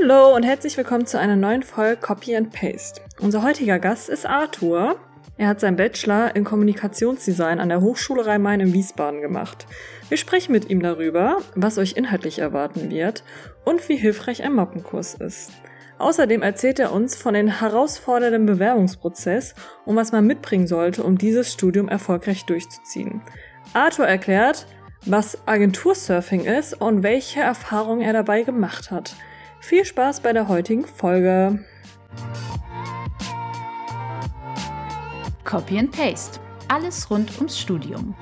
Hallo und herzlich willkommen zu einer neuen Folge Copy and Paste. Unser heutiger Gast ist Arthur. Er hat seinen Bachelor in Kommunikationsdesign an der Hochschule Rhein-Main in Wiesbaden gemacht. Wir sprechen mit ihm darüber, was euch inhaltlich erwarten wird und wie hilfreich ein Mappenkurs ist. Außerdem erzählt er uns von den herausfordernden Bewerbungsprozess und was man mitbringen sollte, um dieses Studium erfolgreich durchzuziehen. Arthur erklärt, was Agentursurfing ist und welche Erfahrungen er dabei gemacht hat. Viel Spaß bei der heutigen Folge. Copy and Paste. Alles rund ums Studium.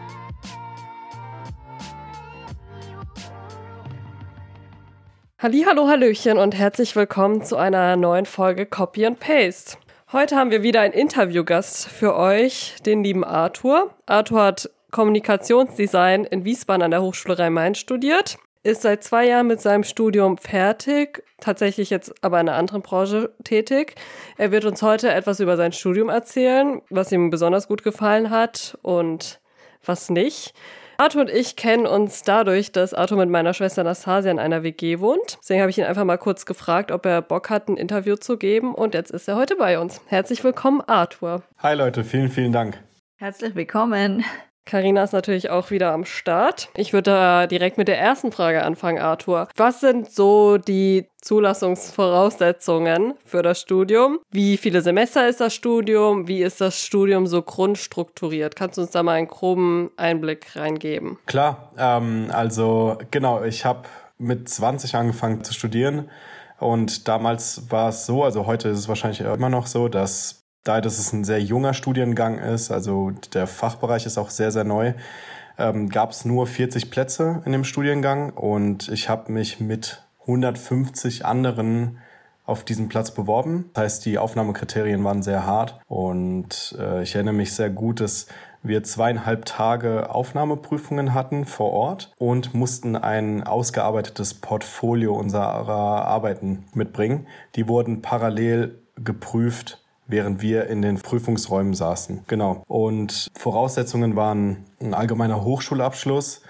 Hallo, Hallöchen und herzlich willkommen zu einer neuen Folge Copy and Paste. Heute haben wir wieder einen Interviewgast für euch, den lieben Arthur. Arthur hat Kommunikationsdesign in Wiesbaden an der Hochschule Rhein-Main studiert, ist seit zwei Jahren mit seinem Studium fertig, tatsächlich jetzt aber in einer anderen Branche tätig. Er wird uns heute etwas über sein Studium erzählen, was ihm besonders gut gefallen hat und was nicht. Arthur und ich kennen uns dadurch, dass Arthur mit meiner Schwester Anastasia in einer WG wohnt. Deswegen habe ich ihn einfach mal kurz gefragt, ob er Bock hat, ein Interview zu geben. Und jetzt ist er heute bei uns. Herzlich willkommen, Arthur. Hi Leute, vielen, vielen Dank. Herzlich willkommen. Karina ist natürlich auch wieder am Start. Ich würde da direkt mit der ersten Frage anfangen, Arthur. Was sind so die Zulassungsvoraussetzungen für das Studium? Wie viele Semester ist das Studium? Wie ist das Studium so grundstrukturiert? Kannst du uns da mal einen groben Einblick reingeben? Klar, ähm, also genau, ich habe mit 20 angefangen zu studieren. Und damals war es so, also heute ist es wahrscheinlich immer noch so, dass da dass es ein sehr junger Studiengang ist, also der Fachbereich ist auch sehr, sehr neu, ähm, gab es nur 40 Plätze in dem Studiengang und ich habe mich mit 150 anderen auf diesen Platz beworben. Das heißt, die Aufnahmekriterien waren sehr hart und äh, ich erinnere mich sehr gut, dass wir zweieinhalb Tage Aufnahmeprüfungen hatten vor Ort und mussten ein ausgearbeitetes Portfolio unserer Arbeiten mitbringen. Die wurden parallel geprüft während wir in den Prüfungsräumen saßen. Genau. Und Voraussetzungen waren ein allgemeiner Hochschulabschluss.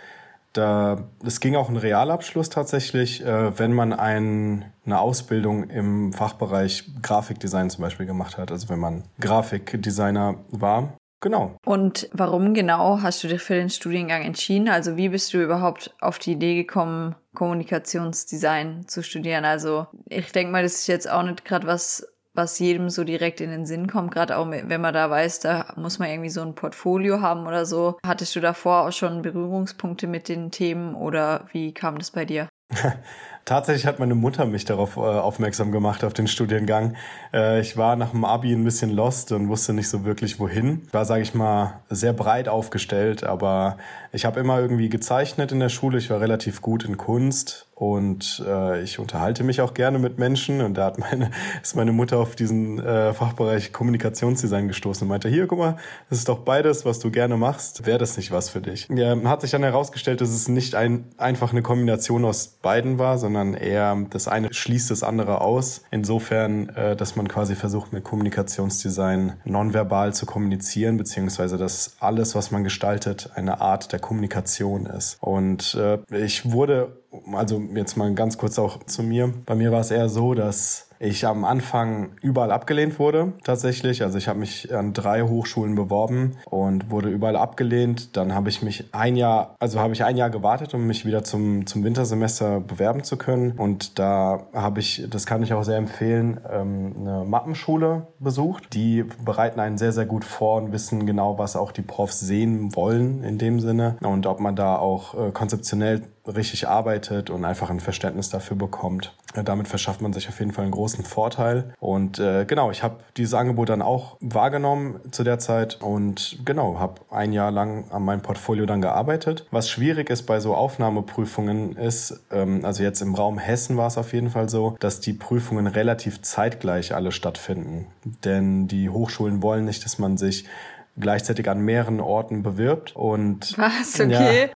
Da, es ging auch ein Realabschluss tatsächlich, äh, wenn man ein, eine Ausbildung im Fachbereich Grafikdesign zum Beispiel gemacht hat. Also wenn man Grafikdesigner war. Genau. Und warum genau hast du dich für den Studiengang entschieden? Also wie bist du überhaupt auf die Idee gekommen, Kommunikationsdesign zu studieren? Also ich denke mal, das ist jetzt auch nicht gerade was was jedem so direkt in den Sinn kommt, gerade auch wenn man da weiß, da muss man irgendwie so ein Portfolio haben oder so. Hattest du davor auch schon Berührungspunkte mit den Themen oder wie kam das bei dir? Tatsächlich hat meine Mutter mich darauf äh, aufmerksam gemacht, auf den Studiengang. Äh, ich war nach dem Abi ein bisschen lost und wusste nicht so wirklich wohin. Ich war, sage ich mal, sehr breit aufgestellt, aber ich habe immer irgendwie gezeichnet in der Schule. Ich war relativ gut in Kunst und äh, ich unterhalte mich auch gerne mit Menschen und da hat meine, ist meine Mutter auf diesen äh, Fachbereich Kommunikationsdesign gestoßen und meinte, hier, guck mal, das ist doch beides, was du gerne machst. Wäre das nicht was für dich? Ja, hat sich dann herausgestellt, dass es nicht ein, einfach eine Kombination aus beiden war, sondern eher das eine schließt das andere aus. Insofern, äh, dass man quasi versucht, mit Kommunikationsdesign nonverbal zu kommunizieren, beziehungsweise dass alles, was man gestaltet, eine Art der Kommunikation ist. Und äh, ich wurde also jetzt mal ganz kurz auch zu mir. Bei mir war es eher so, dass ich am Anfang überall abgelehnt wurde, tatsächlich. Also ich habe mich an drei Hochschulen beworben und wurde überall abgelehnt. Dann habe ich mich ein Jahr, also habe ich ein Jahr gewartet, um mich wieder zum, zum Wintersemester bewerben zu können. Und da habe ich, das kann ich auch sehr empfehlen, ähm, eine Mappenschule besucht. Die bereiten einen sehr, sehr gut vor und wissen genau, was auch die Profs sehen wollen in dem Sinne und ob man da auch äh, konzeptionell richtig arbeitet und einfach ein Verständnis dafür bekommt. Damit verschafft man sich auf jeden Fall einen großen Vorteil. Und äh, genau, ich habe dieses Angebot dann auch wahrgenommen zu der Zeit und genau, habe ein Jahr lang an meinem Portfolio dann gearbeitet. Was schwierig ist bei so Aufnahmeprüfungen ist, ähm, also jetzt im Raum Hessen war es auf jeden Fall so, dass die Prüfungen relativ zeitgleich alle stattfinden. Denn die Hochschulen wollen nicht, dass man sich gleichzeitig an mehreren Orten bewirbt und was okay ja,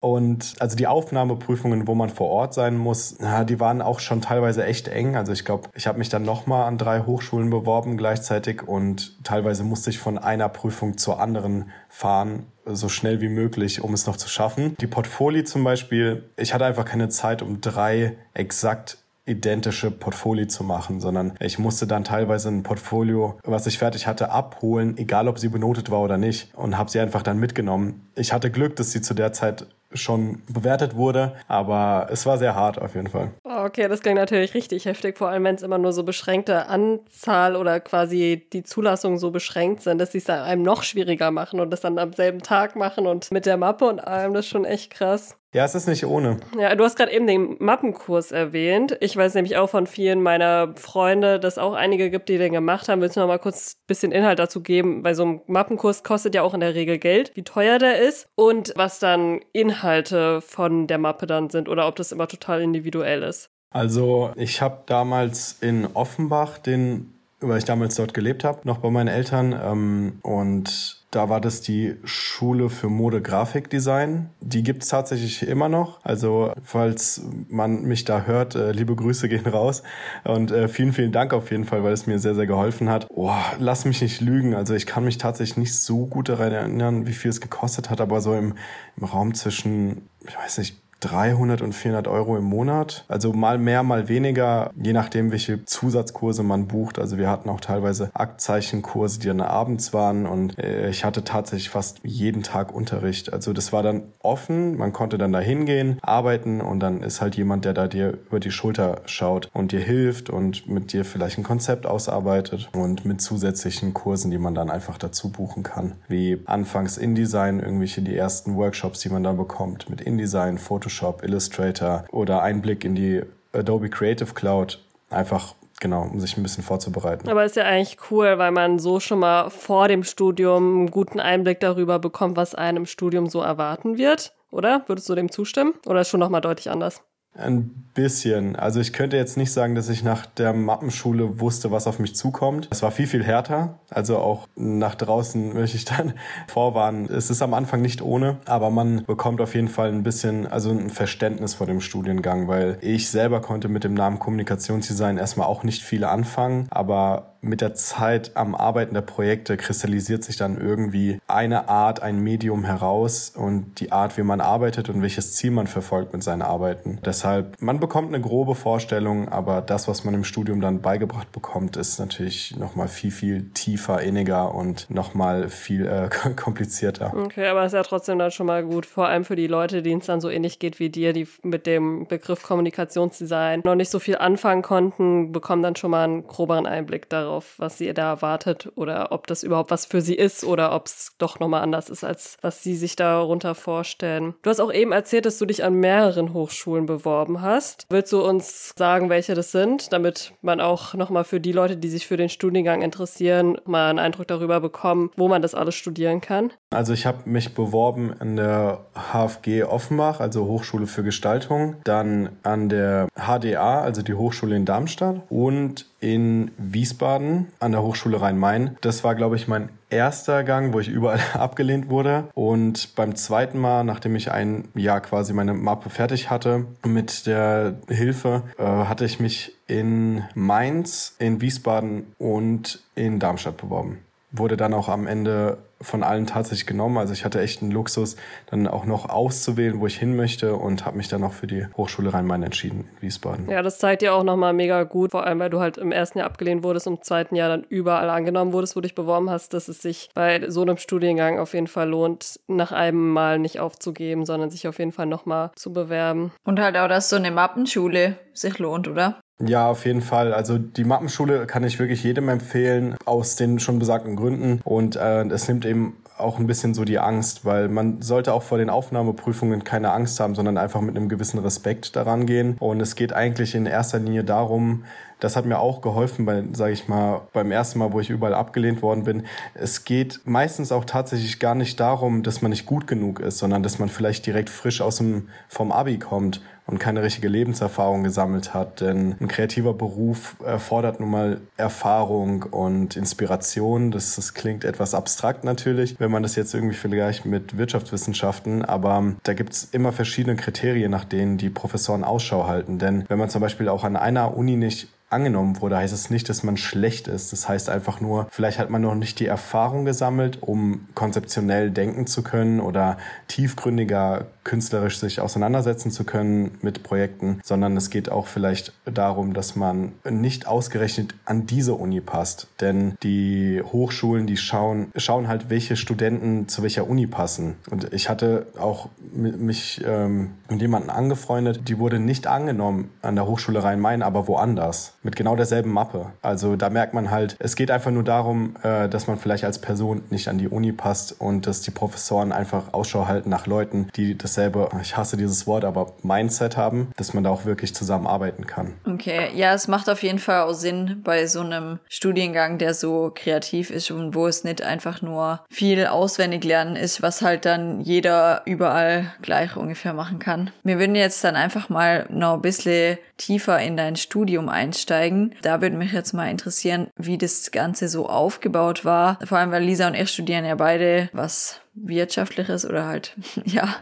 und also die Aufnahmeprüfungen, wo man vor Ort sein muss, ja, die waren auch schon teilweise echt eng. Also ich glaube, ich habe mich dann nochmal an drei Hochschulen beworben gleichzeitig und teilweise musste ich von einer Prüfung zur anderen fahren, so schnell wie möglich, um es noch zu schaffen. Die Portfolio zum Beispiel, ich hatte einfach keine Zeit, um drei exakt identische Portfolio zu machen, sondern ich musste dann teilweise ein Portfolio, was ich fertig hatte, abholen, egal ob sie benotet war oder nicht und habe sie einfach dann mitgenommen. Ich hatte Glück, dass sie zu der Zeit schon bewertet wurde, aber es war sehr hart auf jeden Fall. Okay, das klingt natürlich richtig heftig, vor allem wenn es immer nur so beschränkte Anzahl oder quasi die Zulassungen so beschränkt sind, dass sie es einem noch schwieriger machen und das dann am selben Tag machen und mit der Mappe und allem, das ist schon echt krass. Ja, es ist nicht ohne. Ja, du hast gerade eben den Mappenkurs erwähnt. Ich weiß nämlich auch von vielen meiner Freunde, dass auch einige gibt, die den gemacht haben. Willst du noch mal kurz ein bisschen Inhalt dazu geben? Weil so ein Mappenkurs kostet ja auch in der Regel Geld, wie teuer der ist und was dann Inhalte von der Mappe dann sind oder ob das immer total individuell ist. Also ich habe damals in Offenbach den weil ich damals dort gelebt habe, noch bei meinen Eltern. Ähm, und da war das die Schule für Mode-Grafikdesign. Die gibt's tatsächlich immer noch. Also falls man mich da hört, äh, liebe Grüße gehen raus. Und äh, vielen, vielen Dank auf jeden Fall, weil es mir sehr, sehr geholfen hat. Oh, lass mich nicht lügen. Also ich kann mich tatsächlich nicht so gut daran erinnern, wie viel es gekostet hat, aber so im, im Raum zwischen, ich weiß nicht, 300 und 400 Euro im Monat. Also mal mehr, mal weniger, je nachdem, welche Zusatzkurse man bucht. Also wir hatten auch teilweise Aktzeichenkurse, die dann abends waren und äh, ich hatte tatsächlich fast jeden Tag Unterricht. Also das war dann offen, man konnte dann da hingehen, arbeiten und dann ist halt jemand, der da dir über die Schulter schaut und dir hilft und mit dir vielleicht ein Konzept ausarbeitet und mit zusätzlichen Kursen, die man dann einfach dazu buchen kann. Wie anfangs InDesign, irgendwelche die ersten Workshops, die man da bekommt mit InDesign, Foto Photoshop, Illustrator oder Einblick in die Adobe Creative Cloud einfach genau, um sich ein bisschen vorzubereiten. Aber ist ja eigentlich cool, weil man so schon mal vor dem Studium einen guten Einblick darüber bekommt, was einem im Studium so erwarten wird, oder? Würdest du dem zustimmen? Oder ist schon nochmal deutlich anders? Ein bisschen. Also ich könnte jetzt nicht sagen, dass ich nach der Mappenschule wusste, was auf mich zukommt. Es war viel, viel härter. Also auch nach draußen möchte ich dann vorwarnen. Es ist am Anfang nicht ohne, aber man bekommt auf jeden Fall ein bisschen, also ein Verständnis vor dem Studiengang, weil ich selber konnte mit dem Namen Kommunikationsdesign erstmal auch nicht viel anfangen, aber mit der Zeit am Arbeiten der Projekte kristallisiert sich dann irgendwie eine Art, ein Medium heraus und die Art, wie man arbeitet und welches Ziel man verfolgt mit seinen Arbeiten. Deshalb, man bekommt eine grobe Vorstellung, aber das, was man im Studium dann beigebracht bekommt, ist natürlich nochmal viel, viel tiefer, inniger und nochmal viel äh, komplizierter. Okay, aber ist ja trotzdem dann schon mal gut, vor allem für die Leute, denen es dann so ähnlich geht wie dir, die mit dem Begriff Kommunikationsdesign noch nicht so viel anfangen konnten, bekommen dann schon mal einen groberen Einblick darauf darauf, was sie da erwartet oder ob das überhaupt was für sie ist oder ob es doch nochmal anders ist, als was sie sich darunter vorstellen. Du hast auch eben erzählt, dass du dich an mehreren Hochschulen beworben hast. Willst du uns sagen, welche das sind, damit man auch nochmal für die Leute, die sich für den Studiengang interessieren, mal einen Eindruck darüber bekommen, wo man das alles studieren kann? Also ich habe mich beworben an der HFG Offenbach, also Hochschule für Gestaltung, dann an der HDA, also die Hochschule in Darmstadt und in Wiesbaden an der Hochschule Rhein-Main. Das war, glaube ich, mein erster Gang, wo ich überall abgelehnt wurde. Und beim zweiten Mal, nachdem ich ein Jahr quasi meine Mappe fertig hatte, mit der Hilfe, äh, hatte ich mich in Mainz, in Wiesbaden und in Darmstadt beworben wurde dann auch am Ende von allen tatsächlich genommen. Also ich hatte echt einen Luxus, dann auch noch auszuwählen, wo ich hin möchte und habe mich dann auch für die Hochschule Rhein-Main entschieden in Wiesbaden. Ja, das zeigt dir auch nochmal mega gut, vor allem weil du halt im ersten Jahr abgelehnt wurdest und im zweiten Jahr dann überall angenommen wurdest, wo du dich beworben hast, dass es sich bei so einem Studiengang auf jeden Fall lohnt, nach einem Mal nicht aufzugeben, sondern sich auf jeden Fall nochmal zu bewerben. Und halt auch, dass so eine Mappenschule sich lohnt, oder? Ja, auf jeden Fall. Also die Mappenschule kann ich wirklich jedem empfehlen, aus den schon besagten Gründen. Und äh, es nimmt eben auch ein bisschen so die Angst, weil man sollte auch vor den Aufnahmeprüfungen keine Angst haben, sondern einfach mit einem gewissen Respekt daran gehen. Und es geht eigentlich in erster Linie darum, das hat mir auch geholfen, bei, sage ich mal, beim ersten Mal, wo ich überall abgelehnt worden bin. Es geht meistens auch tatsächlich gar nicht darum, dass man nicht gut genug ist, sondern dass man vielleicht direkt frisch aus dem vom Abi kommt und keine richtige Lebenserfahrung gesammelt hat. Denn ein kreativer Beruf erfordert nun mal Erfahrung und Inspiration. Das, das klingt etwas abstrakt natürlich, wenn man das jetzt irgendwie vielleicht mit Wirtschaftswissenschaften, aber da gibt's immer verschiedene Kriterien, nach denen die Professoren Ausschau halten. Denn wenn man zum Beispiel auch an einer Uni nicht angenommen wurde, heißt es nicht, dass man schlecht ist. Das heißt einfach nur, vielleicht hat man noch nicht die Erfahrung gesammelt, um konzeptionell denken zu können oder tiefgründiger künstlerisch sich auseinandersetzen zu können mit Projekten, sondern es geht auch vielleicht darum, dass man nicht ausgerechnet an diese Uni passt. Denn die Hochschulen, die schauen, schauen halt, welche Studenten zu welcher Uni passen. Und ich hatte auch mich ähm, mit jemandem angefreundet, die wurde nicht angenommen an der Hochschule Rhein-Main, aber woanders. Mit genau derselben Mappe. Also da merkt man halt, es geht einfach nur darum, äh, dass man vielleicht als Person nicht an die Uni passt und dass die Professoren einfach Ausschau halten nach Leuten, die dasselbe, ich hasse dieses Wort, aber Mindset haben, dass man da auch wirklich zusammenarbeiten kann. Okay, ja, es macht auf jeden Fall auch Sinn bei so einem Studiengang, der so kreativ ist und wo es nicht einfach nur viel auswendig lernen ist, was halt dann jeder überall gleich ungefähr machen kann. Wir würden jetzt dann einfach mal noch ein bisschen tiefer in dein Studium einsteigen. Da würde mich jetzt mal interessieren, wie das Ganze so aufgebaut war. Vor allem, weil Lisa und ich studieren ja beide was wirtschaftliches oder halt, ja.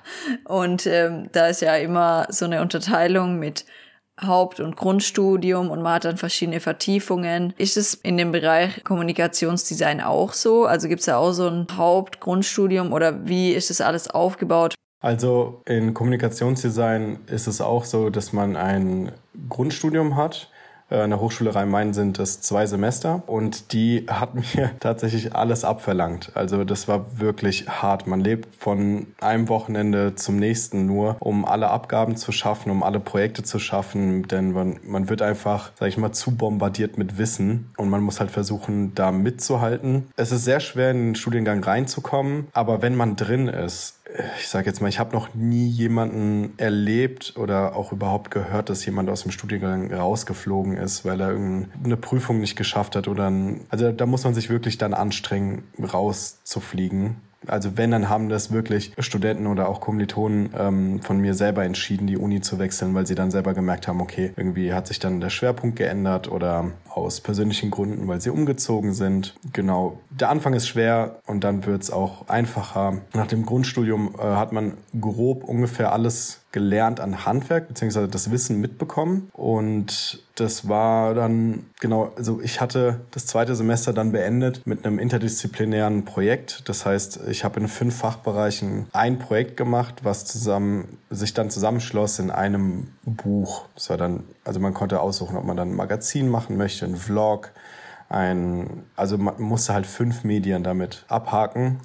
Und ähm, da ist ja immer so eine Unterteilung mit Haupt- und Grundstudium und man hat dann verschiedene Vertiefungen. Ist es in dem Bereich Kommunikationsdesign auch so? Also gibt es da auch so ein Haupt-, Grundstudium oder wie ist das alles aufgebaut? Also in Kommunikationsdesign ist es auch so, dass man ein Grundstudium hat an der Hochschule Rhein-Main sind es zwei Semester und die hat mir tatsächlich alles abverlangt. Also das war wirklich hart. Man lebt von einem Wochenende zum nächsten nur, um alle Abgaben zu schaffen, um alle Projekte zu schaffen, denn man, man wird einfach, sag ich mal, zu bombardiert mit Wissen und man muss halt versuchen, da mitzuhalten. Es ist sehr schwer, in den Studiengang reinzukommen, aber wenn man drin ist, ich sage jetzt mal, ich habe noch nie jemanden erlebt oder auch überhaupt gehört, dass jemand aus dem Studiengang rausgeflogen ist, weil er irgendeine Prüfung nicht geschafft hat oder ein, also da muss man sich wirklich dann anstrengen, rauszufliegen. Also wenn, dann haben das wirklich Studenten oder auch Kommilitonen ähm, von mir selber entschieden, die Uni zu wechseln, weil sie dann selber gemerkt haben, okay, irgendwie hat sich dann der Schwerpunkt geändert oder aus persönlichen Gründen, weil sie umgezogen sind. Genau, der Anfang ist schwer und dann wird es auch einfacher. Nach dem Grundstudium äh, hat man grob ungefähr alles gelernt an Handwerk, beziehungsweise das Wissen mitbekommen. Und das war dann, genau, also ich hatte das zweite Semester dann beendet mit einem interdisziplinären Projekt. Das heißt, ich habe in fünf Fachbereichen ein Projekt gemacht, was zusammen, sich dann zusammenschloss in einem Buch. Das war dann, also man konnte aussuchen, ob man dann ein Magazin machen möchte, ein Vlog, ein, also man musste halt fünf Medien damit abhaken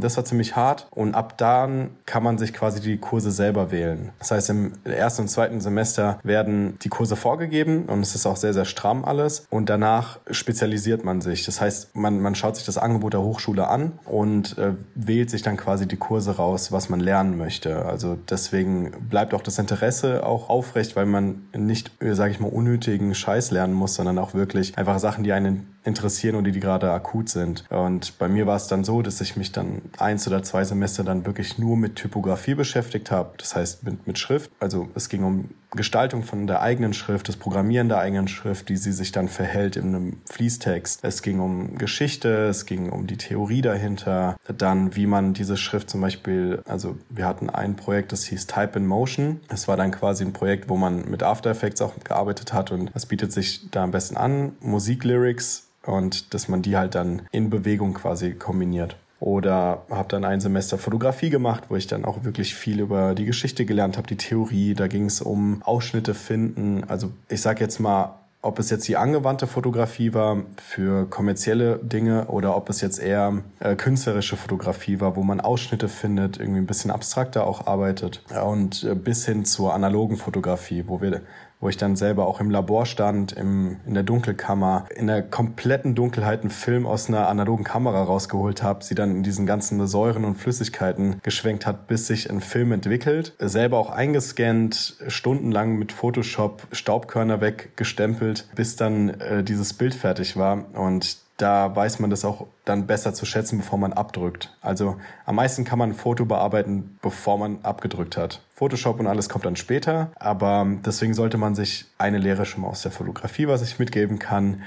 das war ziemlich hart und ab dann kann man sich quasi die Kurse selber wählen. Das heißt, im ersten und zweiten Semester werden die Kurse vorgegeben und es ist auch sehr, sehr stramm alles und danach spezialisiert man sich. Das heißt, man, man schaut sich das Angebot der Hochschule an und äh, wählt sich dann quasi die Kurse raus, was man lernen möchte. Also deswegen bleibt auch das Interesse auch aufrecht, weil man nicht, äh, sage ich mal, unnötigen Scheiß lernen muss, sondern auch wirklich einfach Sachen, die einen interessieren und die, die gerade akut sind. Und bei mir war es dann so, dass ich mich dann eins oder zwei Semester dann wirklich nur mit Typografie beschäftigt habe. Das heißt mit, mit Schrift. Also es ging um Gestaltung von der eigenen Schrift, das Programmieren der eigenen Schrift, wie sie sich dann verhält in einem Fließtext. Es ging um Geschichte, es ging um die Theorie dahinter, dann wie man diese Schrift zum Beispiel, also wir hatten ein Projekt, das hieß Type in Motion. Das war dann quasi ein Projekt, wo man mit After Effects auch gearbeitet hat und was bietet sich da am besten an? Musiklyrics und dass man die halt dann in Bewegung quasi kombiniert. Oder habe dann ein Semester Fotografie gemacht, wo ich dann auch wirklich viel über die Geschichte gelernt habe, die Theorie. Da ging es um Ausschnitte finden. Also ich sage jetzt mal, ob es jetzt die angewandte Fotografie war für kommerzielle Dinge oder ob es jetzt eher äh, künstlerische Fotografie war, wo man Ausschnitte findet, irgendwie ein bisschen abstrakter auch arbeitet. Und äh, bis hin zur analogen Fotografie, wo wir wo ich dann selber auch im Labor stand, im, in der Dunkelkammer, in der kompletten Dunkelheit einen Film aus einer analogen Kamera rausgeholt habe, sie dann in diesen ganzen Säuren und Flüssigkeiten geschwenkt hat, bis sich ein Film entwickelt. Selber auch eingescannt, stundenlang mit Photoshop Staubkörner weggestempelt, bis dann äh, dieses Bild fertig war. Und da weiß man das auch dann besser zu schätzen, bevor man abdrückt. Also am meisten kann man ein Foto bearbeiten, bevor man abgedrückt hat. Photoshop und alles kommt dann später, aber deswegen sollte man sich eine Lehre schon mal aus der Fotografie, was ich mitgeben kann,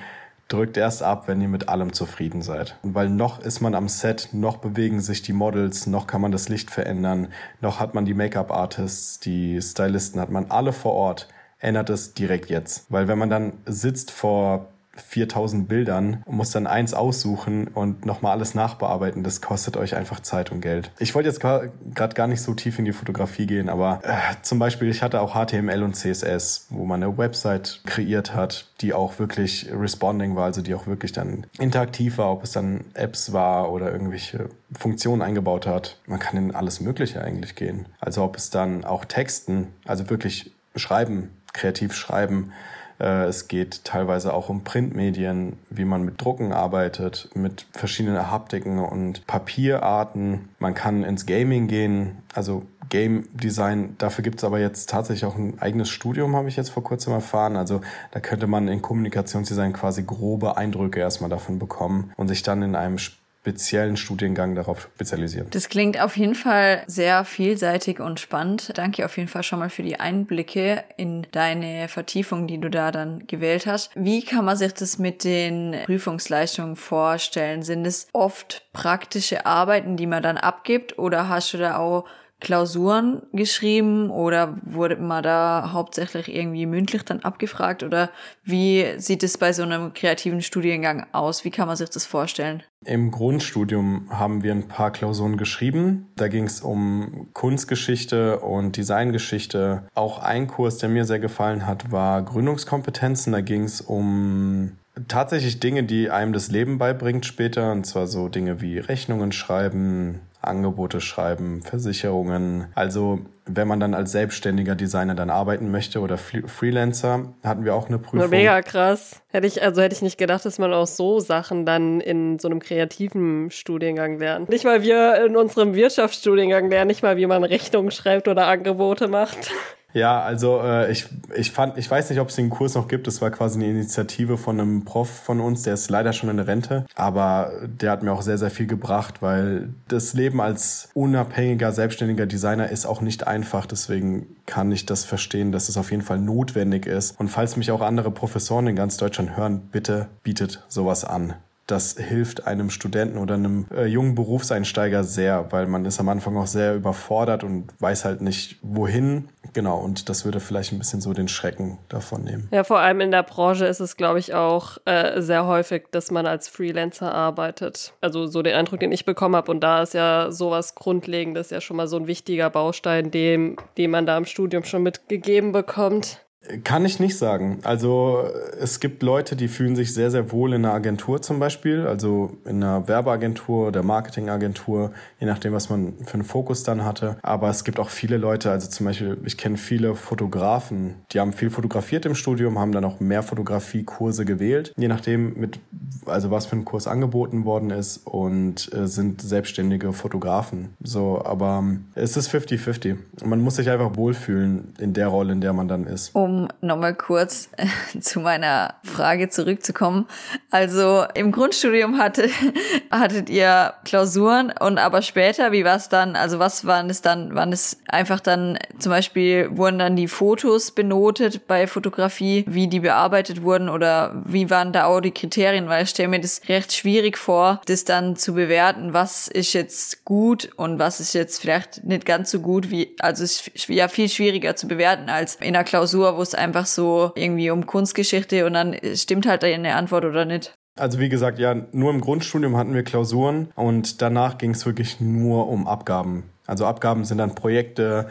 drückt erst ab, wenn ihr mit allem zufrieden seid. Und weil noch ist man am Set, noch bewegen sich die Models, noch kann man das Licht verändern, noch hat man die Make-up-Artists, die Stylisten, hat man alle vor Ort, ändert es direkt jetzt. Weil wenn man dann sitzt vor 4000 Bildern und muss dann eins aussuchen und nochmal alles nachbearbeiten. Das kostet euch einfach Zeit und Geld. Ich wollte jetzt gerade gar nicht so tief in die Fotografie gehen, aber äh, zum Beispiel, ich hatte auch HTML und CSS, wo man eine Website kreiert hat, die auch wirklich responding war, also die auch wirklich dann interaktiv war, ob es dann Apps war oder irgendwelche Funktionen eingebaut hat. Man kann in alles Mögliche eigentlich gehen. Also ob es dann auch Texten, also wirklich schreiben, kreativ schreiben, es geht teilweise auch um Printmedien, wie man mit Drucken arbeitet, mit verschiedenen Haptiken und Papierarten. Man kann ins Gaming gehen, also Game Design. Dafür gibt es aber jetzt tatsächlich auch ein eigenes Studium, habe ich jetzt vor kurzem erfahren. Also da könnte man in Kommunikationsdesign quasi grobe Eindrücke erstmal davon bekommen und sich dann in einem speziellen Studiengang darauf spezialisieren. Das klingt auf jeden Fall sehr vielseitig und spannend. Danke auf jeden Fall schon mal für die Einblicke in deine Vertiefung, die du da dann gewählt hast. Wie kann man sich das mit den Prüfungsleistungen vorstellen? Sind es oft praktische Arbeiten, die man dann abgibt oder hast du da auch Klausuren geschrieben oder wurde man da hauptsächlich irgendwie mündlich dann abgefragt oder wie sieht es bei so einem kreativen Studiengang aus? Wie kann man sich das vorstellen? Im Grundstudium haben wir ein paar Klausuren geschrieben. Da ging es um Kunstgeschichte und Designgeschichte. Auch ein Kurs, der mir sehr gefallen hat, war Gründungskompetenzen. Da ging es um tatsächlich Dinge, die einem das Leben beibringt später. Und zwar so Dinge wie Rechnungen schreiben, Angebote schreiben, Versicherungen. Also wenn man dann als selbstständiger Designer dann arbeiten möchte oder Freelancer, hatten wir auch eine Prüfung. Mega krass. Hätte ich, also hätte ich nicht gedacht, dass man auch so Sachen dann in so einem kreativen Studiengang lernt. Nicht mal wir in unserem Wirtschaftsstudiengang lernen, nicht mal wie man Rechnungen schreibt oder Angebote macht. Ja, also äh, ich, ich fand, ich weiß nicht, ob es den Kurs noch gibt. Das war quasi eine Initiative von einem Prof von uns, der ist leider schon in der Rente, aber der hat mir auch sehr, sehr viel gebracht, weil das Leben als unabhängiger, selbstständiger Designer ist auch nicht einfach. Deswegen kann ich das verstehen, dass es auf jeden Fall notwendig ist. Und falls mich auch andere Professoren in ganz Deutschland hören, bitte bietet sowas an das hilft einem Studenten oder einem äh, jungen Berufseinsteiger sehr, weil man ist am Anfang auch sehr überfordert und weiß halt nicht, wohin. Genau, und das würde vielleicht ein bisschen so den Schrecken davon nehmen. Ja, vor allem in der Branche ist es, glaube ich, auch äh, sehr häufig, dass man als Freelancer arbeitet. Also so den Eindruck, den ich bekommen habe. Und da ist ja sowas Grundlegendes ja schon mal so ein wichtiger Baustein, dem, den man da im Studium schon mitgegeben bekommt. Kann ich nicht sagen. Also es gibt Leute, die fühlen sich sehr, sehr wohl in einer Agentur zum Beispiel, also in einer Werbeagentur oder Marketingagentur, je nachdem, was man für einen Fokus dann hatte. Aber es gibt auch viele Leute, also zum Beispiel, ich kenne viele Fotografen, die haben viel fotografiert im Studium, haben dann auch mehr Fotografiekurse gewählt, je nachdem, mit, also was für ein Kurs angeboten worden ist und äh, sind selbstständige Fotografen. So, aber ähm, es ist 50-50. Man muss sich einfach wohlfühlen in der Rolle, in der man dann ist. Um um nochmal kurz äh, zu meiner Frage zurückzukommen. Also im Grundstudium hatte, hattet ihr Klausuren und aber später, wie war es dann? Also was waren es dann? Waren es einfach dann zum Beispiel, wurden dann die Fotos benotet bei Fotografie, wie die bearbeitet wurden oder wie waren da auch die Kriterien? Weil ich stelle mir das recht schwierig vor, das dann zu bewerten, was ist jetzt gut und was ist jetzt vielleicht nicht ganz so gut, wie, also es ist ja viel schwieriger zu bewerten als in einer Klausur, wo es einfach so irgendwie um Kunstgeschichte und dann stimmt halt eine Antwort oder nicht. Also wie gesagt, ja, nur im Grundstudium hatten wir Klausuren und danach ging es wirklich nur um Abgaben. Also Abgaben sind dann Projekte,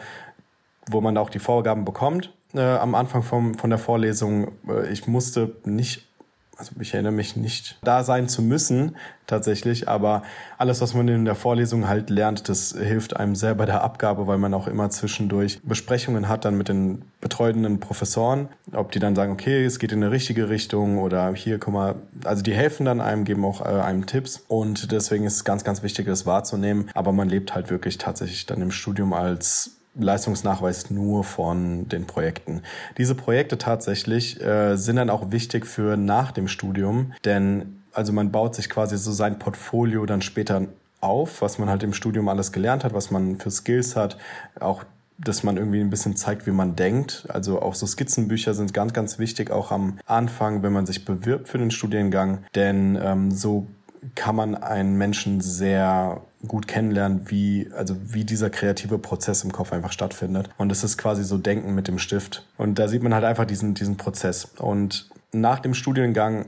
wo man auch die Vorgaben bekommt. Äh, am Anfang vom, von der Vorlesung, äh, ich musste nicht also ich erinnere mich nicht da sein zu müssen tatsächlich, aber alles, was man in der Vorlesung halt lernt, das hilft einem sehr bei der Abgabe, weil man auch immer zwischendurch Besprechungen hat dann mit den betreuenden Professoren, ob die dann sagen, okay, es geht in eine richtige Richtung oder hier, guck mal, also die helfen dann einem, geben auch äh, einem Tipps und deswegen ist es ganz, ganz wichtig, das wahrzunehmen, aber man lebt halt wirklich tatsächlich dann im Studium als Leistungsnachweis nur von den Projekten. Diese Projekte tatsächlich äh, sind dann auch wichtig für nach dem Studium, denn also man baut sich quasi so sein Portfolio dann später auf, was man halt im Studium alles gelernt hat, was man für Skills hat, auch dass man irgendwie ein bisschen zeigt, wie man denkt. Also auch so Skizzenbücher sind ganz, ganz wichtig, auch am Anfang, wenn man sich bewirbt für den Studiengang. Denn ähm, so kann man einen Menschen sehr gut kennenlernen, wie, also wie dieser kreative Prozess im Kopf einfach stattfindet. Und es ist quasi so Denken mit dem Stift. Und da sieht man halt einfach diesen, diesen Prozess. Und nach dem Studiengang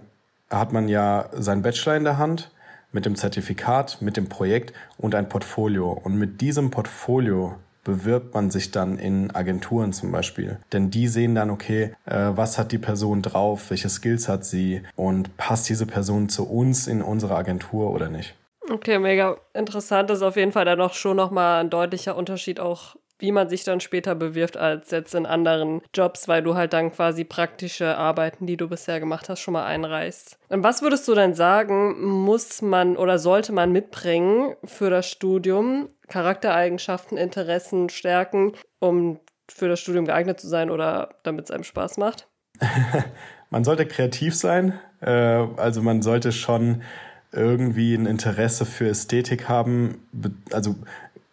hat man ja seinen Bachelor in der Hand mit dem Zertifikat, mit dem Projekt und ein Portfolio. Und mit diesem Portfolio bewirbt man sich dann in Agenturen zum Beispiel. Denn die sehen dann, okay, äh, was hat die Person drauf, welche Skills hat sie und passt diese Person zu uns in unsere Agentur oder nicht. Okay, mega interessant. Ist auf jeden Fall dann auch schon nochmal ein deutlicher Unterschied auch wie man sich dann später bewirft als jetzt in anderen Jobs, weil du halt dann quasi praktische Arbeiten, die du bisher gemacht hast, schon mal einreißt. Und was würdest du denn sagen, muss man oder sollte man mitbringen für das Studium? Charaktereigenschaften, Interessen, Stärken, um für das Studium geeignet zu sein oder damit es einem Spaß macht? man sollte kreativ sein. Äh, also man sollte schon irgendwie ein Interesse für Ästhetik haben. Also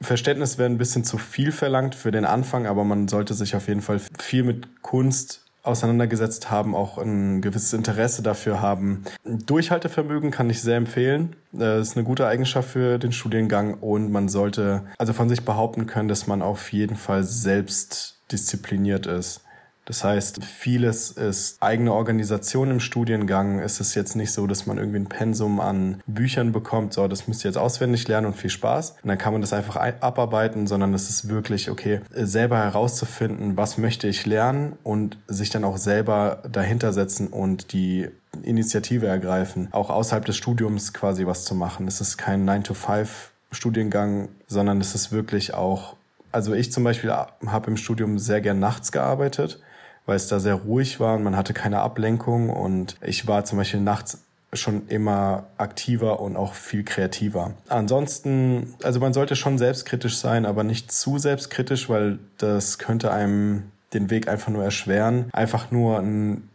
Verständnis wäre ein bisschen zu viel verlangt für den Anfang, aber man sollte sich auf jeden Fall viel mit Kunst auseinandergesetzt haben, auch ein gewisses Interesse dafür haben. Durchhaltevermögen kann ich sehr empfehlen. Das ist eine gute Eigenschaft für den Studiengang und man sollte also von sich behaupten können, dass man auf jeden Fall selbst diszipliniert ist. Das heißt, vieles ist eigene Organisation im Studiengang. Es ist jetzt nicht so, dass man irgendwie ein Pensum an Büchern bekommt, so, das müsst ihr jetzt auswendig lernen und viel Spaß. Und dann kann man das einfach abarbeiten, sondern es ist wirklich, okay, selber herauszufinden, was möchte ich lernen und sich dann auch selber dahinter setzen und die Initiative ergreifen, auch außerhalb des Studiums quasi was zu machen. Es ist kein 9-to-5 Studiengang, sondern es ist wirklich auch also ich zum Beispiel habe im Studium sehr gern nachts gearbeitet weil es da sehr ruhig war und man hatte keine Ablenkung und ich war zum Beispiel nachts schon immer aktiver und auch viel kreativer. Ansonsten, also man sollte schon selbstkritisch sein, aber nicht zu selbstkritisch, weil das könnte einem den Weg einfach nur erschweren. Einfach nur ein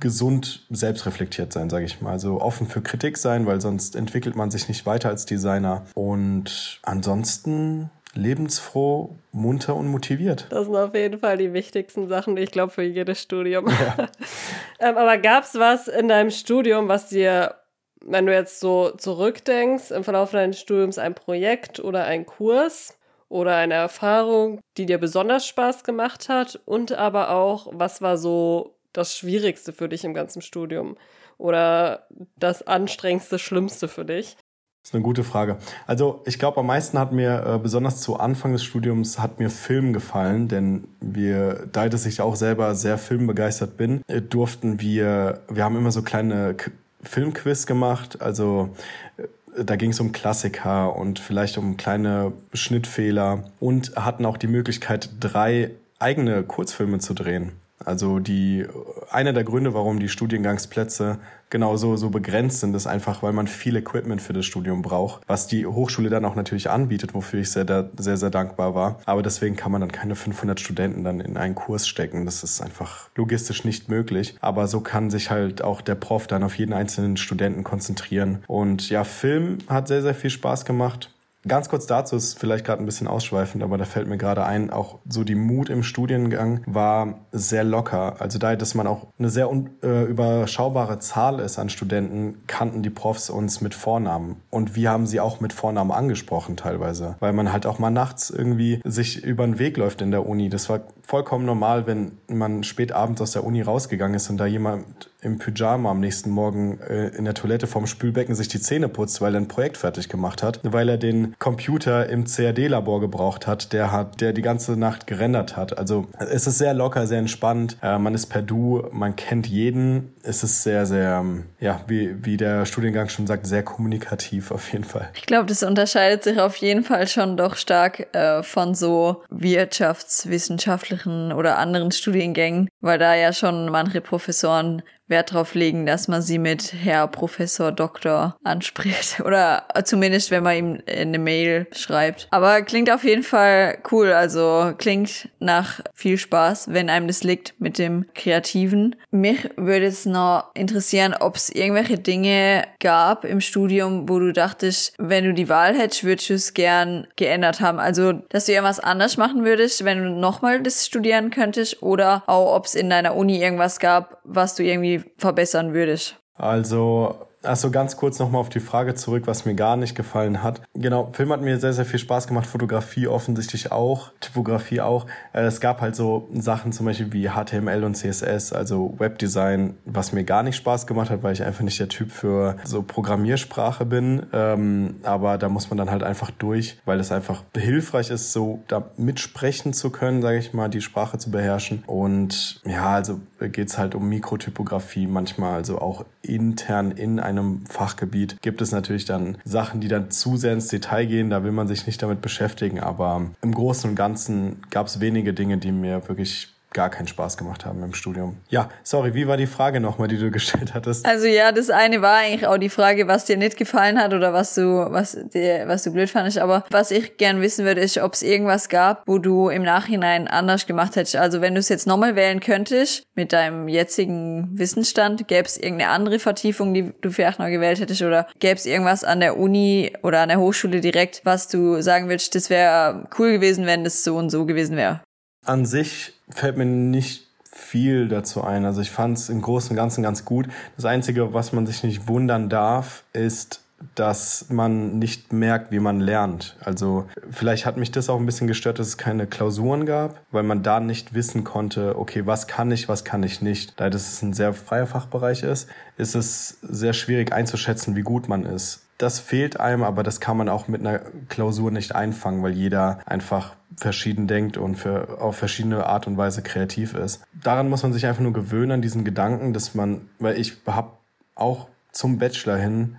gesund selbstreflektiert sein, sage ich mal. Also offen für Kritik sein, weil sonst entwickelt man sich nicht weiter als Designer. Und ansonsten lebensfroh, munter und motiviert. Das sind auf jeden Fall die wichtigsten Sachen, ich glaube, für jedes Studium. Ja. ähm, aber gab es was in deinem Studium, was dir, wenn du jetzt so zurückdenkst, im Verlauf deines Studiums ein Projekt oder ein Kurs oder eine Erfahrung, die dir besonders Spaß gemacht hat? Und aber auch, was war so das Schwierigste für dich im ganzen Studium? Oder das anstrengendste, schlimmste für dich? Das ist eine gute Frage. Also ich glaube, am meisten hat mir, äh, besonders zu Anfang des Studiums, hat mir Film gefallen, denn wir, da ich auch selber sehr filmbegeistert bin, äh, durften wir, wir haben immer so kleine Filmquiz gemacht, also äh, da ging es um Klassiker und vielleicht um kleine Schnittfehler und hatten auch die Möglichkeit, drei eigene Kurzfilme zu drehen. Also die, einer der Gründe, warum die Studiengangsplätze genauso so begrenzt sind, ist einfach, weil man viel Equipment für das Studium braucht, was die Hochschule dann auch natürlich anbietet, wofür ich sehr, sehr, sehr dankbar war. Aber deswegen kann man dann keine 500 Studenten dann in einen Kurs stecken. Das ist einfach logistisch nicht möglich. Aber so kann sich halt auch der Prof dann auf jeden einzelnen Studenten konzentrieren. Und ja, Film hat sehr, sehr viel Spaß gemacht. Ganz kurz dazu ist vielleicht gerade ein bisschen ausschweifend, aber da fällt mir gerade ein, auch so die Mut im Studiengang war sehr locker. Also da, dass man auch eine sehr äh, überschaubare Zahl ist an Studenten, kannten die Profs uns mit Vornamen. Und wir haben sie auch mit Vornamen angesprochen teilweise, weil man halt auch mal nachts irgendwie sich über den Weg läuft in der Uni. Das war vollkommen normal, wenn man spät abends aus der Uni rausgegangen ist und da jemand im Pyjama am nächsten Morgen äh, in der Toilette vorm Spülbecken sich die Zähne putzt, weil er ein Projekt fertig gemacht hat, weil er den Computer im CAD-Labor gebraucht hat, der hat, der die ganze Nacht gerendert hat. Also es ist sehr locker, sehr entspannt. Äh, man ist per Du, man kennt jeden. Es ist sehr, sehr, ähm, ja, wie, wie der Studiengang schon sagt, sehr kommunikativ auf jeden Fall. Ich glaube, das unterscheidet sich auf jeden Fall schon doch stark äh, von so wirtschaftswissenschaftlichen oder anderen Studiengängen, weil da ja schon manche Professoren Wert drauf legen, dass man sie mit Herr Professor Doktor anspricht. Oder zumindest, wenn man ihm eine Mail schreibt. Aber klingt auf jeden Fall cool. Also klingt nach viel Spaß, wenn einem das liegt mit dem Kreativen. Mich würde es noch interessieren, ob es irgendwelche Dinge gab im Studium, wo du dachtest, wenn du die Wahl hättest, würdest du es gern geändert haben. Also, dass du irgendwas anders machen würdest, wenn du nochmal das studieren könntest. Oder auch, ob es in deiner Uni irgendwas gab, was du irgendwie verbessern würdest? Also Achso, ganz kurz nochmal auf die Frage zurück, was mir gar nicht gefallen hat. Genau, Film hat mir sehr, sehr viel Spaß gemacht, Fotografie offensichtlich auch, Typografie auch. Äh, es gab halt so Sachen zum Beispiel wie HTML und CSS, also Webdesign, was mir gar nicht Spaß gemacht hat, weil ich einfach nicht der Typ für so Programmiersprache bin. Ähm, aber da muss man dann halt einfach durch, weil es einfach hilfreich ist, so da mitsprechen zu können, sage ich mal, die Sprache zu beherrschen. Und ja, also geht's halt um Mikrotypografie manchmal, also auch intern in einem Fachgebiet gibt es natürlich dann Sachen, die dann zu sehr ins Detail gehen. Da will man sich nicht damit beschäftigen. Aber im Großen und Ganzen gab es wenige Dinge, die mir wirklich gar keinen Spaß gemacht haben im Studium. Ja, sorry, wie war die Frage nochmal, die du gestellt hattest? Also ja, das eine war eigentlich auch die Frage, was dir nicht gefallen hat oder was du, was dir, was du blöd fandest. Aber was ich gern wissen würde, ist, ob es irgendwas gab, wo du im Nachhinein anders gemacht hättest. Also wenn du es jetzt nochmal wählen könntest, mit deinem jetzigen Wissensstand, gäbe es irgendeine andere Vertiefung, die du vielleicht noch gewählt hättest oder gäbe es irgendwas an der Uni oder an der Hochschule direkt, was du sagen würdest, das wäre cool gewesen, wenn das so und so gewesen wäre? An sich fällt mir nicht viel dazu ein. Also ich fand es im Großen und Ganzen ganz gut. Das Einzige, was man sich nicht wundern darf, ist, dass man nicht merkt, wie man lernt. Also vielleicht hat mich das auch ein bisschen gestört, dass es keine Klausuren gab, weil man da nicht wissen konnte, okay, was kann ich, was kann ich nicht. Da das ein sehr freier Fachbereich ist, ist es sehr schwierig einzuschätzen, wie gut man ist. Das fehlt einem, aber das kann man auch mit einer Klausur nicht einfangen, weil jeder einfach verschieden denkt und für, auf verschiedene Art und Weise kreativ ist. Daran muss man sich einfach nur gewöhnen, an diesen Gedanken, dass man, weil ich habe auch zum Bachelor hin,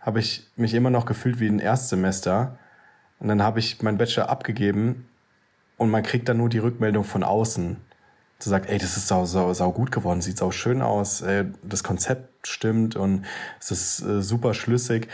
habe ich mich immer noch gefühlt wie ein Erstsemester. Und dann habe ich meinen Bachelor abgegeben und man kriegt dann nur die Rückmeldung von außen. So sagt, ey, das ist sau, sau, sau gut geworden, sieht sau schön aus, ey, das Konzept stimmt und es ist äh, super schlüssig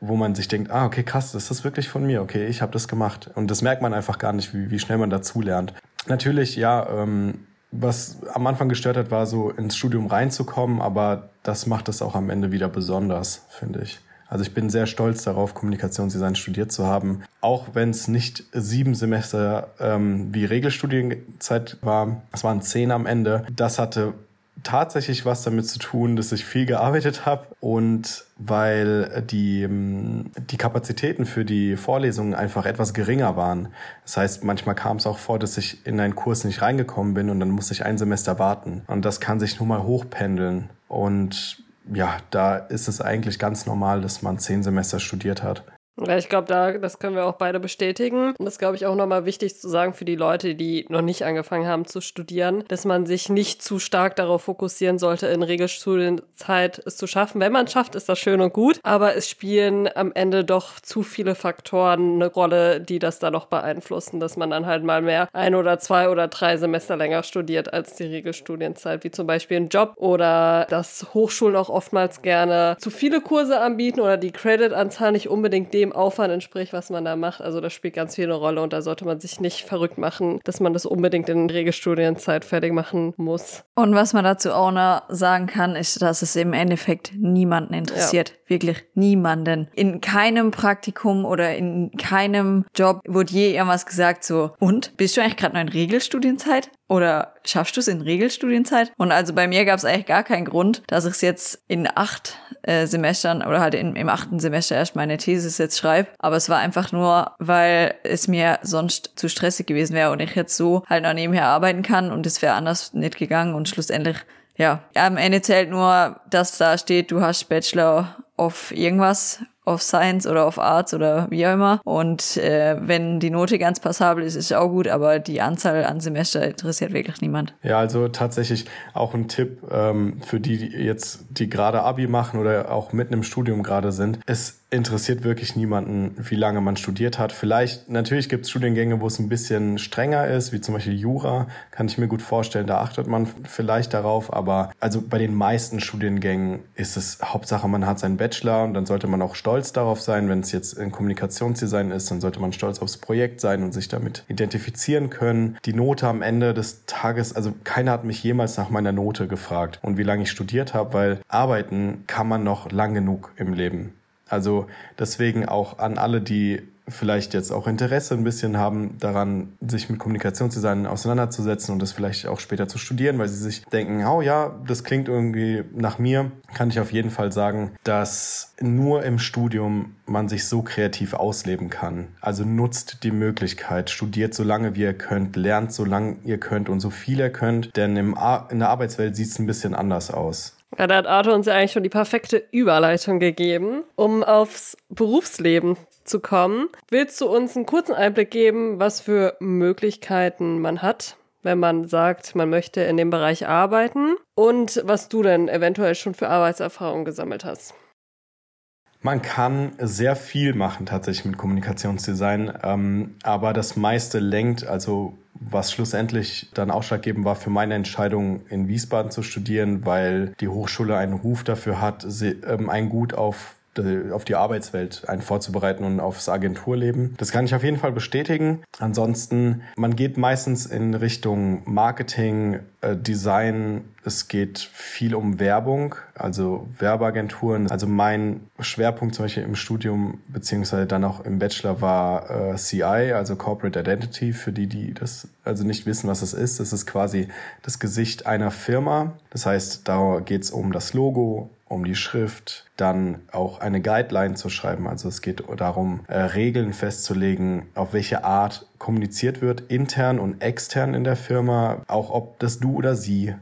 wo man sich denkt, ah, okay, krass, das ist wirklich von mir, okay, ich habe das gemacht. Und das merkt man einfach gar nicht, wie, wie schnell man dazu lernt. Natürlich, ja, ähm, was am Anfang gestört hat, war so ins Studium reinzukommen, aber das macht es auch am Ende wieder besonders, finde ich. Also ich bin sehr stolz darauf, Kommunikationsdesign studiert zu haben, auch wenn es nicht sieben Semester ähm, wie Regelstudienzeit war. Es waren zehn am Ende. Das hatte tatsächlich was damit zu tun, dass ich viel gearbeitet habe und weil die, ähm, die Kapazitäten für die Vorlesungen einfach etwas geringer waren. Das heißt, manchmal kam es auch vor, dass ich in einen Kurs nicht reingekommen bin und dann musste ich ein Semester warten. Und das kann sich nun mal hochpendeln. Und ja, da ist es eigentlich ganz normal, dass man zehn Semester studiert hat. Ja, ich glaube, da, das können wir auch beide bestätigen. Und das glaube ich auch nochmal wichtig zu sagen für die Leute, die noch nicht angefangen haben zu studieren, dass man sich nicht zu stark darauf fokussieren sollte, in Regelstudienzeit es zu schaffen. Wenn man es schafft, ist das schön und gut, aber es spielen am Ende doch zu viele Faktoren eine Rolle, die das da noch beeinflussen, dass man dann halt mal mehr ein oder zwei oder drei Semester länger studiert als die Regelstudienzeit, wie zum Beispiel ein Job oder dass Hochschulen auch oftmals gerne zu viele Kurse anbieten oder die Creditanzahl nicht unbedingt dem dem Aufwand entspricht, was man da macht. Also das spielt ganz viel eine Rolle und da sollte man sich nicht verrückt machen, dass man das unbedingt in Regelstudienzeit fertig machen muss. Und was man dazu auch noch sagen kann, ist, dass es im Endeffekt niemanden interessiert. Ja. Wirklich niemanden. In keinem Praktikum oder in keinem Job wurde je irgendwas gesagt so, und? Bist du eigentlich gerade noch in Regelstudienzeit? Oder schaffst du es in Regelstudienzeit? Und also bei mir gab es eigentlich gar keinen Grund, dass ich es jetzt in acht äh, Semestern oder halt in, im achten Semester erst meine Thesis jetzt schreibe. Aber es war einfach nur, weil es mir sonst zu stressig gewesen wäre und ich jetzt so halt noch nebenher arbeiten kann und es wäre anders nicht gegangen und schlussendlich ja, am Ende zählt nur, dass da steht, du hast Bachelor of irgendwas of Science oder of Arts oder wie auch immer. Und äh, wenn die Note ganz passabel ist, ist auch gut, aber die Anzahl an Semester interessiert wirklich niemand. Ja, also tatsächlich auch ein Tipp ähm, für die, die jetzt, die gerade Abi machen oder auch mitten im Studium gerade sind. Es interessiert wirklich niemanden, wie lange man studiert hat. Vielleicht, natürlich gibt es Studiengänge, wo es ein bisschen strenger ist, wie zum Beispiel Jura, kann ich mir gut vorstellen, da achtet man vielleicht darauf, aber also bei den meisten Studiengängen ist es Hauptsache, man hat seinen Bachelor und dann sollte man auch stolz darauf sein, wenn es jetzt in Kommunikationsdesign ist, dann sollte man stolz aufs Projekt sein und sich damit identifizieren können. Die Note am Ende des Tages, also keiner hat mich jemals nach meiner Note gefragt und wie lange ich studiert habe, weil arbeiten kann man noch lang genug im Leben. Also deswegen auch an alle, die vielleicht jetzt auch Interesse ein bisschen haben daran, sich mit Kommunikationsdesign auseinanderzusetzen und das vielleicht auch später zu studieren, weil sie sich denken, oh ja, das klingt irgendwie nach mir, kann ich auf jeden Fall sagen, dass nur im Studium man sich so kreativ ausleben kann. Also nutzt die Möglichkeit, studiert so lange wie ihr könnt, lernt so lange ihr könnt und so viel ihr könnt, denn im in der Arbeitswelt sieht es ein bisschen anders aus. Ja, da hat Arthur uns ja eigentlich schon die perfekte Überleitung gegeben, um aufs Berufsleben zu kommen. Willst du uns einen kurzen Einblick geben, was für Möglichkeiten man hat, wenn man sagt, man möchte in dem Bereich arbeiten und was du denn eventuell schon für Arbeitserfahrung gesammelt hast? Man kann sehr viel machen tatsächlich mit Kommunikationsdesign, ähm, aber das meiste lenkt, also was schlussendlich dann ausschlaggebend war für meine Entscheidung, in Wiesbaden zu studieren, weil die Hochschule einen Ruf dafür hat, ähm, ein Gut auf auf die Arbeitswelt einen vorzubereiten und aufs Agenturleben. Das kann ich auf jeden Fall bestätigen. Ansonsten, man geht meistens in Richtung Marketing, äh, Design. Es geht viel um Werbung, also Werbeagenturen. Also mein Schwerpunkt zum Beispiel im Studium beziehungsweise dann auch im Bachelor war äh, CI, also Corporate Identity. Für die, die das also nicht wissen, was es ist, das ist quasi das Gesicht einer Firma. Das heißt, da geht es um das Logo, um die Schrift, dann auch eine Guideline zu schreiben. Also es geht darum, äh, Regeln festzulegen, auf welche Art kommuniziert wird, intern und extern in der Firma, auch ob das Du oder Sie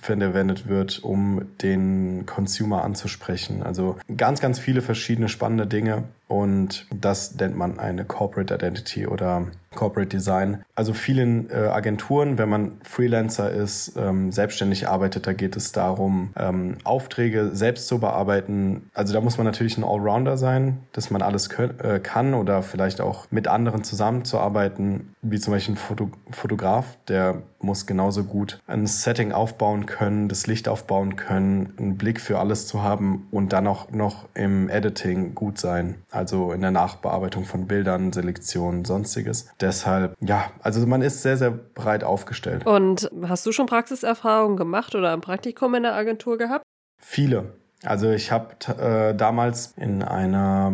verwendet wird, um den Consumer anzusprechen. Also ganz, ganz viele verschiedene spannende Dinge und das nennt man eine Corporate Identity oder Corporate Design. Also vielen äh, Agenturen, wenn man Freelancer ist, ähm, selbstständig arbeitet, da geht es darum, ähm, Aufträge selbst zu bearbeiten. Also da muss man natürlich ein Allrounder sein, dass man alles äh, kann oder vielleicht auch mit anderen zusammenzuarbeiten, wie zum Beispiel ein Foto Fotograf, der muss genauso gut ein Setting aufbauen können, das Licht aufbauen können, einen Blick für alles zu haben und dann auch noch im Editing gut sein also in der Nachbearbeitung von Bildern, Selektion, sonstiges. Deshalb, ja, also man ist sehr, sehr breit aufgestellt. Und hast du schon Praxiserfahrungen gemacht oder ein Praktikum in der Agentur gehabt? Viele. Also ich habe äh, damals in einer,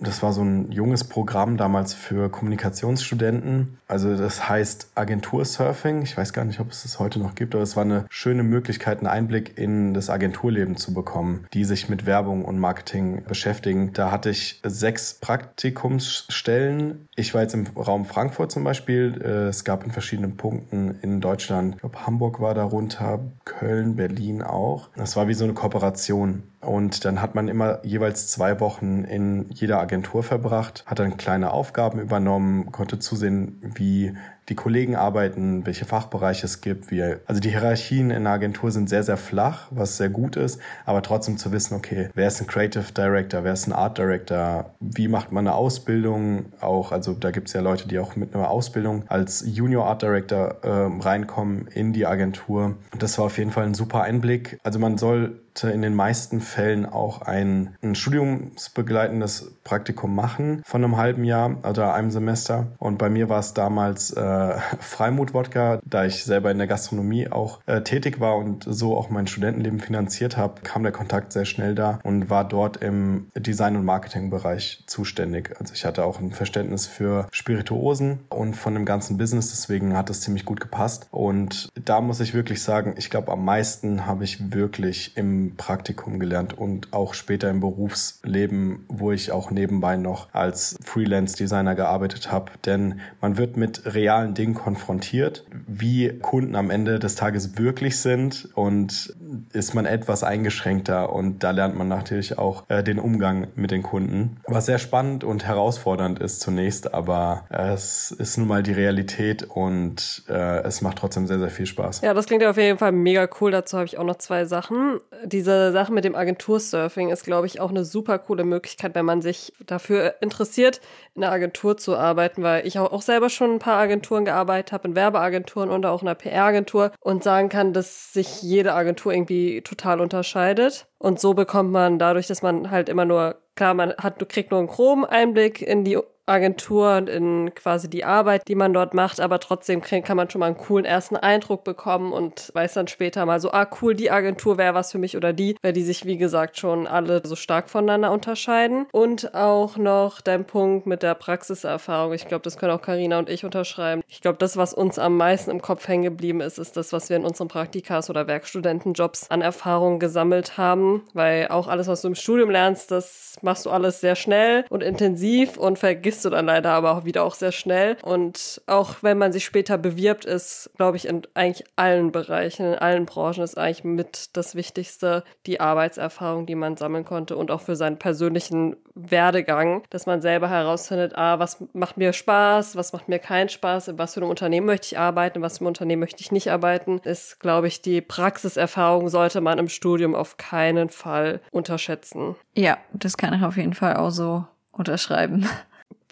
das war so ein junges Programm damals für Kommunikationsstudenten. Also das heißt Agentursurfing. Ich weiß gar nicht, ob es das heute noch gibt, aber es war eine schöne Möglichkeit, einen Einblick in das Agenturleben zu bekommen, die sich mit Werbung und Marketing beschäftigen. Da hatte ich sechs Praktikumsstellen. Ich war jetzt im Raum Frankfurt zum Beispiel. Äh, es gab in verschiedenen Punkten in Deutschland, ich glaube Hamburg war darunter, Köln, Berlin auch. Das war wie so eine Kooperation und dann hat man immer jeweils zwei Wochen in jeder Agentur verbracht, hat dann kleine Aufgaben übernommen, konnte zusehen, wie die Kollegen arbeiten, welche Fachbereiche es gibt. Wie, also die Hierarchien in der Agentur sind sehr, sehr flach, was sehr gut ist, aber trotzdem zu wissen, okay, wer ist ein Creative Director, wer ist ein Art Director, wie macht man eine Ausbildung auch, also da gibt es ja Leute, die auch mit einer Ausbildung als Junior Art Director äh, reinkommen in die Agentur. Das war auf jeden Fall ein super Einblick. Also man soll in den meisten Fällen auch ein, ein studiumsbegleitendes Praktikum machen von einem halben Jahr oder einem Semester. Und bei mir war es damals äh, Freimut-Wodka, da ich selber in der Gastronomie auch äh, tätig war und so auch mein Studentenleben finanziert habe, kam der Kontakt sehr schnell da und war dort im Design- und Marketingbereich zuständig. Also ich hatte auch ein Verständnis für Spirituosen und von dem ganzen Business, deswegen hat es ziemlich gut gepasst. Und da muss ich wirklich sagen, ich glaube, am meisten habe ich wirklich im Praktikum gelernt und auch später im Berufsleben, wo ich auch nebenbei noch als Freelance-Designer gearbeitet habe. Denn man wird mit realen Dingen konfrontiert, wie Kunden am Ende des Tages wirklich sind und ist man etwas eingeschränkter und da lernt man natürlich auch äh, den Umgang mit den Kunden, was sehr spannend und herausfordernd ist zunächst, aber es ist nun mal die Realität und äh, es macht trotzdem sehr, sehr viel Spaß. Ja, das klingt auf jeden Fall mega cool. Dazu habe ich auch noch zwei Sachen diese Sache mit dem Agentursurfing ist, glaube ich, auch eine super coole Möglichkeit, wenn man sich dafür interessiert, in einer Agentur zu arbeiten, weil ich auch, selber schon ein paar Agenturen gearbeitet habe, in Werbeagenturen und auch in einer PR-Agentur und sagen kann, dass sich jede Agentur irgendwie total unterscheidet. Und so bekommt man dadurch, dass man halt immer nur, klar, man hat, du kriegst nur einen groben Einblick in die Agentur und in quasi die Arbeit, die man dort macht, aber trotzdem kann man schon mal einen coolen ersten Eindruck bekommen und weiß dann später mal so, ah cool, die Agentur wäre was für mich oder die, weil die sich wie gesagt schon alle so stark voneinander unterscheiden. Und auch noch dein Punkt mit der Praxiserfahrung. Ich glaube, das können auch Karina und ich unterschreiben. Ich glaube, das, was uns am meisten im Kopf hängen geblieben ist, ist das, was wir in unseren Praktikas oder Werkstudentenjobs an Erfahrungen gesammelt haben, weil auch alles, was du im Studium lernst, das machst du alles sehr schnell und intensiv und vergisst du dann leider aber auch wieder auch sehr schnell. Und auch wenn man sich später bewirbt, ist, glaube ich, in eigentlich allen Bereichen, in allen Branchen ist eigentlich mit das Wichtigste die Arbeitserfahrung, die man sammeln konnte und auch für seinen persönlichen Werdegang, dass man selber herausfindet, ah, was macht mir Spaß, was macht mir keinen Spaß, in was für einem Unternehmen möchte ich arbeiten, in was für einem Unternehmen möchte ich nicht arbeiten, ist, glaube ich, die Praxiserfahrung sollte man im Studium auf keinen Fall unterschätzen. Ja, das kann ich auf jeden Fall auch so unterschreiben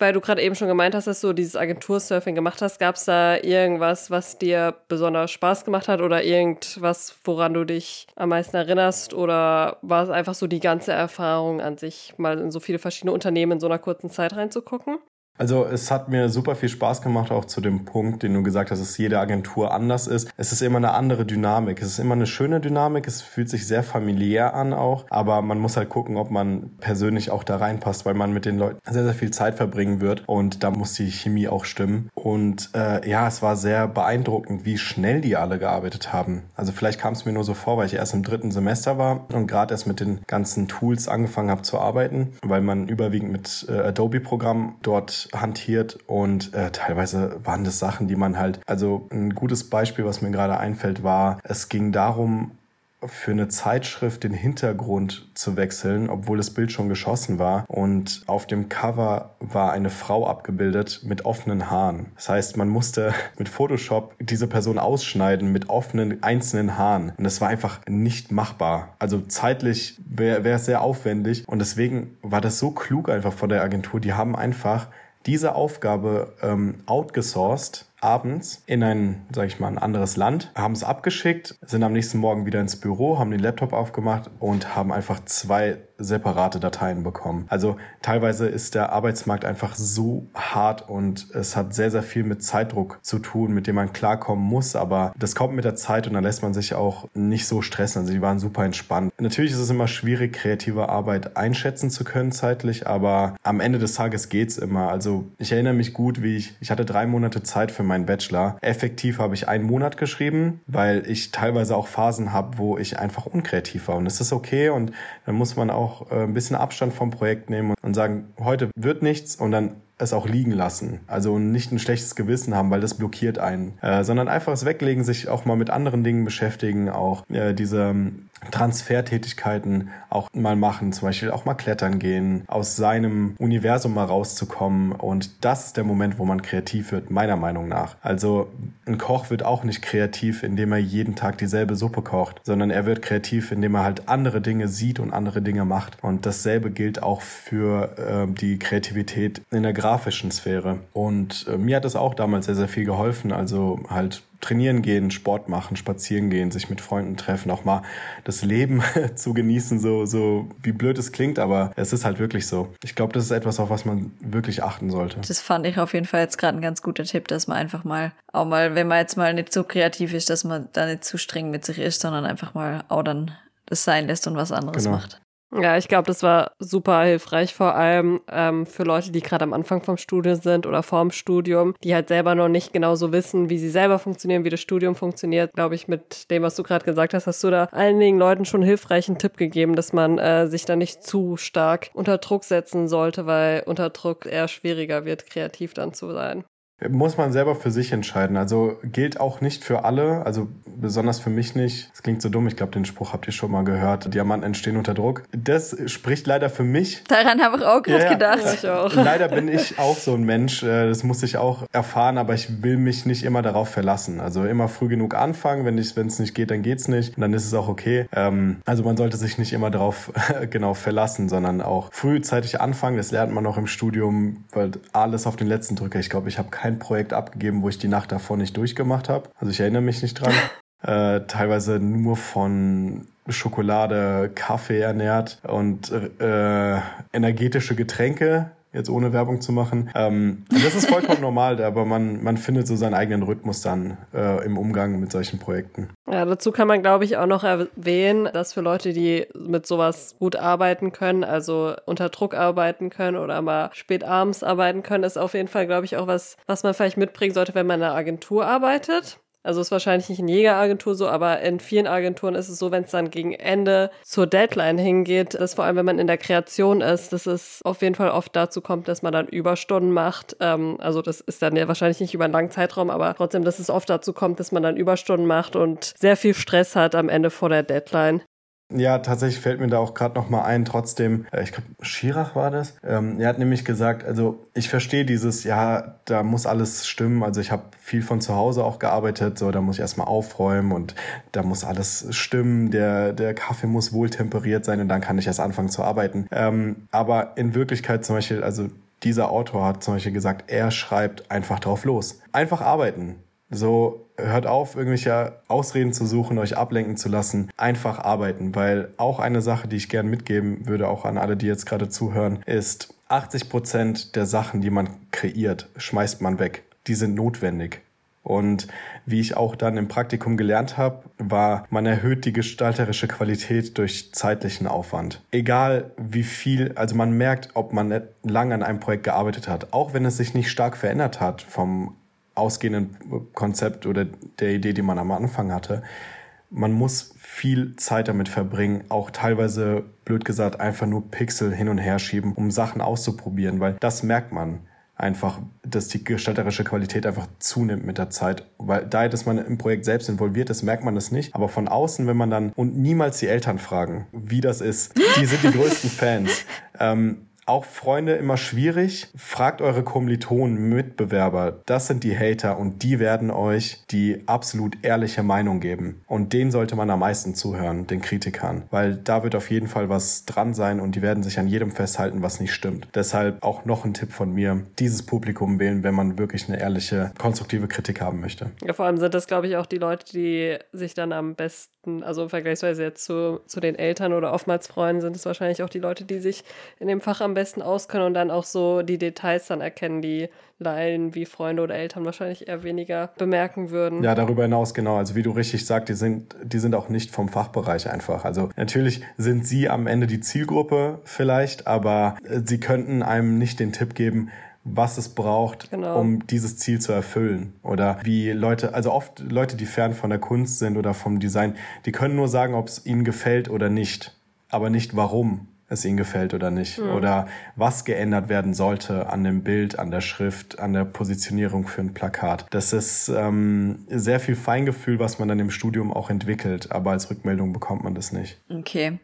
weil du gerade eben schon gemeint hast, dass du dieses Agentursurfing gemacht hast, gab es da irgendwas, was dir besonders Spaß gemacht hat oder irgendwas, woran du dich am meisten erinnerst? Oder war es einfach so die ganze Erfahrung an sich, mal in so viele verschiedene Unternehmen in so einer kurzen Zeit reinzugucken? Also es hat mir super viel Spaß gemacht, auch zu dem Punkt, den du gesagt hast, dass jede Agentur anders ist. Es ist immer eine andere Dynamik. Es ist immer eine schöne Dynamik. Es fühlt sich sehr familiär an auch. Aber man muss halt gucken, ob man persönlich auch da reinpasst, weil man mit den Leuten sehr, sehr viel Zeit verbringen wird. Und da muss die Chemie auch stimmen. Und äh, ja, es war sehr beeindruckend, wie schnell die alle gearbeitet haben. Also vielleicht kam es mir nur so vor, weil ich erst im dritten Semester war und gerade erst mit den ganzen Tools angefangen habe zu arbeiten, weil man überwiegend mit äh, Adobe-Programm dort hantiert und äh, teilweise waren das Sachen, die man halt, also ein gutes Beispiel, was mir gerade einfällt, war, es ging darum, für eine Zeitschrift den Hintergrund zu wechseln, obwohl das Bild schon geschossen war. Und auf dem Cover war eine Frau abgebildet mit offenen Haaren. Das heißt, man musste mit Photoshop diese Person ausschneiden mit offenen einzelnen Haaren. Und das war einfach nicht machbar. Also zeitlich wäre es sehr aufwendig. Und deswegen war das so klug einfach von der Agentur. Die haben einfach diese Aufgabe ähm, outgesourced abends in ein, sag ich mal, ein anderes Land, haben es abgeschickt, sind am nächsten Morgen wieder ins Büro, haben den Laptop aufgemacht und haben einfach zwei separate Dateien bekommen. Also teilweise ist der Arbeitsmarkt einfach so hart und es hat sehr, sehr viel mit Zeitdruck zu tun, mit dem man klarkommen muss, aber das kommt mit der Zeit und dann lässt man sich auch nicht so stressen. Also die waren super entspannt. Natürlich ist es immer schwierig, kreative Arbeit einschätzen zu können zeitlich, aber am Ende des Tages geht's immer. Also ich erinnere mich gut, wie ich, ich hatte drei Monate Zeit für meinen Bachelor. Effektiv habe ich einen Monat geschrieben, weil ich teilweise auch Phasen habe, wo ich einfach unkreativ war. Und es ist okay und dann muss man auch äh, ein bisschen Abstand vom Projekt nehmen und sagen, heute wird nichts und dann es auch liegen lassen. Also nicht ein schlechtes Gewissen haben, weil das blockiert einen, äh, sondern einfach es weglegen, sich auch mal mit anderen Dingen beschäftigen, auch äh, diese Transfertätigkeiten auch mal machen, zum Beispiel auch mal klettern gehen, aus seinem Universum mal rauszukommen. Und das ist der Moment, wo man kreativ wird, meiner Meinung nach. Also ein Koch wird auch nicht kreativ, indem er jeden Tag dieselbe Suppe kocht, sondern er wird kreativ, indem er halt andere Dinge sieht und andere Dinge macht. Und dasselbe gilt auch für äh, die Kreativität in der grafischen Sphäre. Und äh, mir hat es auch damals sehr, sehr viel geholfen. Also halt trainieren gehen, Sport machen, spazieren gehen, sich mit Freunden treffen, auch mal das Leben zu genießen, so, so wie blöd es klingt, aber es ist halt wirklich so. Ich glaube, das ist etwas, auf was man wirklich achten sollte. Das fand ich auf jeden Fall jetzt gerade ein ganz guter Tipp, dass man einfach mal, auch mal, wenn man jetzt mal nicht so kreativ ist, dass man da nicht zu streng mit sich ist, sondern einfach mal auch dann das sein lässt und was anderes genau. macht. Ja, ich glaube, das war super hilfreich, vor allem ähm, für Leute, die gerade am Anfang vom Studium sind oder vorm Studium, die halt selber noch nicht genau so wissen, wie sie selber funktionieren, wie das Studium funktioniert. Glaube ich, mit dem, was du gerade gesagt hast, hast du da einigen Leuten schon hilfreichen Tipp gegeben, dass man äh, sich da nicht zu stark unter Druck setzen sollte, weil unter Druck eher schwieriger wird, kreativ dann zu sein. Muss man selber für sich entscheiden. Also gilt auch nicht für alle, also besonders für mich nicht. Es klingt so dumm, ich glaube, den Spruch habt ihr schon mal gehört. Diamanten entstehen unter Druck. Das spricht leider für mich. Daran habe ich auch gerade ja, gedacht. Ja. Ich auch. Leider bin ich auch so ein Mensch. Äh, das muss ich auch erfahren, aber ich will mich nicht immer darauf verlassen. Also immer früh genug anfangen. Wenn es nicht geht, dann geht's nicht. Und dann ist es auch okay. Ähm, also man sollte sich nicht immer darauf genau verlassen, sondern auch frühzeitig anfangen. Das lernt man noch im Studium, weil alles auf den letzten Drücker. Ich glaube, ich habe kein Projekt abgegeben, wo ich die Nacht davor nicht durchgemacht habe. Also ich erinnere mich nicht dran. äh, teilweise nur von Schokolade, Kaffee ernährt und äh, energetische Getränke jetzt ohne Werbung zu machen. Ähm, das ist vollkommen normal, aber man, man findet so seinen eigenen Rhythmus dann äh, im Umgang mit solchen Projekten. Ja, dazu kann man, glaube ich, auch noch erwähnen, dass für Leute, die mit sowas gut arbeiten können, also unter Druck arbeiten können oder mal spät abends arbeiten können, ist auf jeden Fall, glaube ich, auch was, was man vielleicht mitbringen sollte, wenn man in einer Agentur arbeitet. Also ist wahrscheinlich nicht in jeder Agentur so, aber in vielen Agenturen ist es so, wenn es dann gegen Ende zur Deadline hingeht, dass vor allem, wenn man in der Kreation ist, dass es auf jeden Fall oft dazu kommt, dass man dann Überstunden macht. Ähm, also das ist dann ja wahrscheinlich nicht über einen langen Zeitraum, aber trotzdem, dass es oft dazu kommt, dass man dann Überstunden macht und sehr viel Stress hat am Ende vor der Deadline. Ja, tatsächlich fällt mir da auch gerade noch mal ein. Trotzdem, äh, ich glaube, Schirach war das. Ähm, er hat nämlich gesagt, also ich verstehe dieses, ja, da muss alles stimmen. Also ich habe viel von zu Hause auch gearbeitet, so da muss ich erstmal aufräumen und da muss alles stimmen. Der der Kaffee muss wohl temperiert sein und dann kann ich erst anfangen zu arbeiten. Ähm, aber in Wirklichkeit zum Beispiel, also dieser Autor hat zum Beispiel gesagt, er schreibt einfach drauf los. Einfach arbeiten. So, hört auf, irgendwelche Ausreden zu suchen, euch ablenken zu lassen. Einfach arbeiten, weil auch eine Sache, die ich gern mitgeben würde, auch an alle, die jetzt gerade zuhören, ist 80 Prozent der Sachen, die man kreiert, schmeißt man weg. Die sind notwendig. Und wie ich auch dann im Praktikum gelernt habe, war, man erhöht die gestalterische Qualität durch zeitlichen Aufwand. Egal wie viel, also man merkt, ob man lang an einem Projekt gearbeitet hat, auch wenn es sich nicht stark verändert hat vom ausgehenden Konzept oder der Idee, die man am Anfang hatte. Man muss viel Zeit damit verbringen, auch teilweise, blöd gesagt, einfach nur Pixel hin und her schieben, um Sachen auszuprobieren, weil das merkt man einfach, dass die gestalterische Qualität einfach zunimmt mit der Zeit. Weil da, dass man im Projekt selbst involviert ist, merkt man das nicht. Aber von außen, wenn man dann und niemals die Eltern fragen, wie das ist, die sind die größten Fans. Ähm, auch Freunde immer schwierig. Fragt eure Kommilitonen, Mitbewerber. Das sind die Hater und die werden euch die absolut ehrliche Meinung geben. Und denen sollte man am meisten zuhören, den Kritikern. Weil da wird auf jeden Fall was dran sein und die werden sich an jedem festhalten, was nicht stimmt. Deshalb auch noch ein Tipp von mir. Dieses Publikum wählen, wenn man wirklich eine ehrliche, konstruktive Kritik haben möchte. Ja, vor allem sind das, glaube ich, auch die Leute, die sich dann am besten, also vergleichsweise jetzt zu, zu den Eltern oder oftmals Freunden, sind es wahrscheinlich auch die Leute, die sich in dem Fach am besten auskennen und dann auch so die Details dann erkennen, die Laien wie Freunde oder Eltern wahrscheinlich eher weniger bemerken würden. Ja, darüber hinaus genau. Also wie du richtig sagst, die sind, die sind auch nicht vom Fachbereich einfach. Also natürlich sind sie am Ende die Zielgruppe vielleicht, aber äh, sie könnten einem nicht den Tipp geben, was es braucht, genau. um dieses Ziel zu erfüllen. Oder wie Leute, also oft Leute, die fern von der Kunst sind oder vom Design, die können nur sagen, ob es ihnen gefällt oder nicht, aber nicht warum es ihnen gefällt oder nicht. Mhm. Oder was geändert werden sollte an dem Bild, an der Schrift, an der Positionierung für ein Plakat. Das ist ähm, sehr viel Feingefühl, was man dann im Studium auch entwickelt, aber als Rückmeldung bekommt man das nicht. Okay.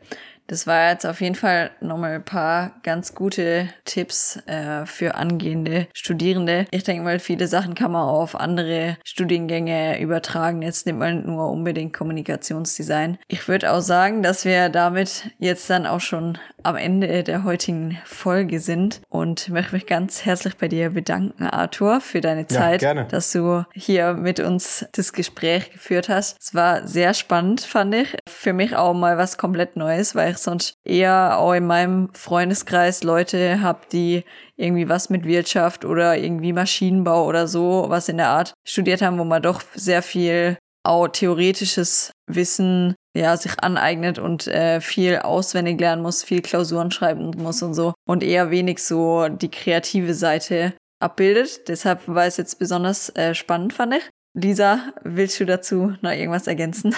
Das war jetzt auf jeden Fall nochmal ein paar ganz gute Tipps äh, für angehende Studierende. Ich denke mal, viele Sachen kann man auf andere Studiengänge übertragen. Jetzt nimmt man nur unbedingt Kommunikationsdesign. Ich würde auch sagen, dass wir damit jetzt dann auch schon am Ende der heutigen Folge sind und möchte mich ganz herzlich bei dir bedanken, Arthur, für deine Zeit, ja, dass du hier mit uns das Gespräch geführt hast. Es war sehr spannend, fand ich. Für mich auch mal was komplett Neues, weil ich sonst eher auch in meinem Freundeskreis Leute habe, die irgendwie was mit Wirtschaft oder irgendwie Maschinenbau oder so, was in der Art studiert haben, wo man doch sehr viel auch theoretisches Wissen ja sich aneignet und äh, viel auswendig lernen muss, viel Klausuren schreiben muss und so und eher wenig so die kreative Seite abbildet. Deshalb war es jetzt besonders äh, spannend, fand ich. Lisa, willst du dazu noch irgendwas ergänzen?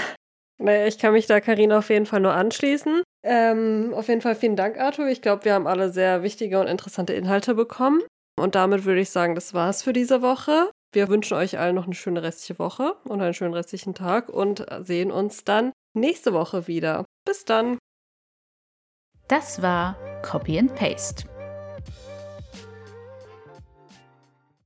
Naja, ich kann mich da Karina auf jeden Fall nur anschließen. Ähm, auf jeden Fall vielen Dank, Arthur. Ich glaube, wir haben alle sehr wichtige und interessante Inhalte bekommen. Und damit würde ich sagen, das war's für diese Woche. Wir wünschen euch allen noch eine schöne restliche Woche und einen schönen restlichen Tag und sehen uns dann nächste Woche wieder. Bis dann. Das war Copy and Paste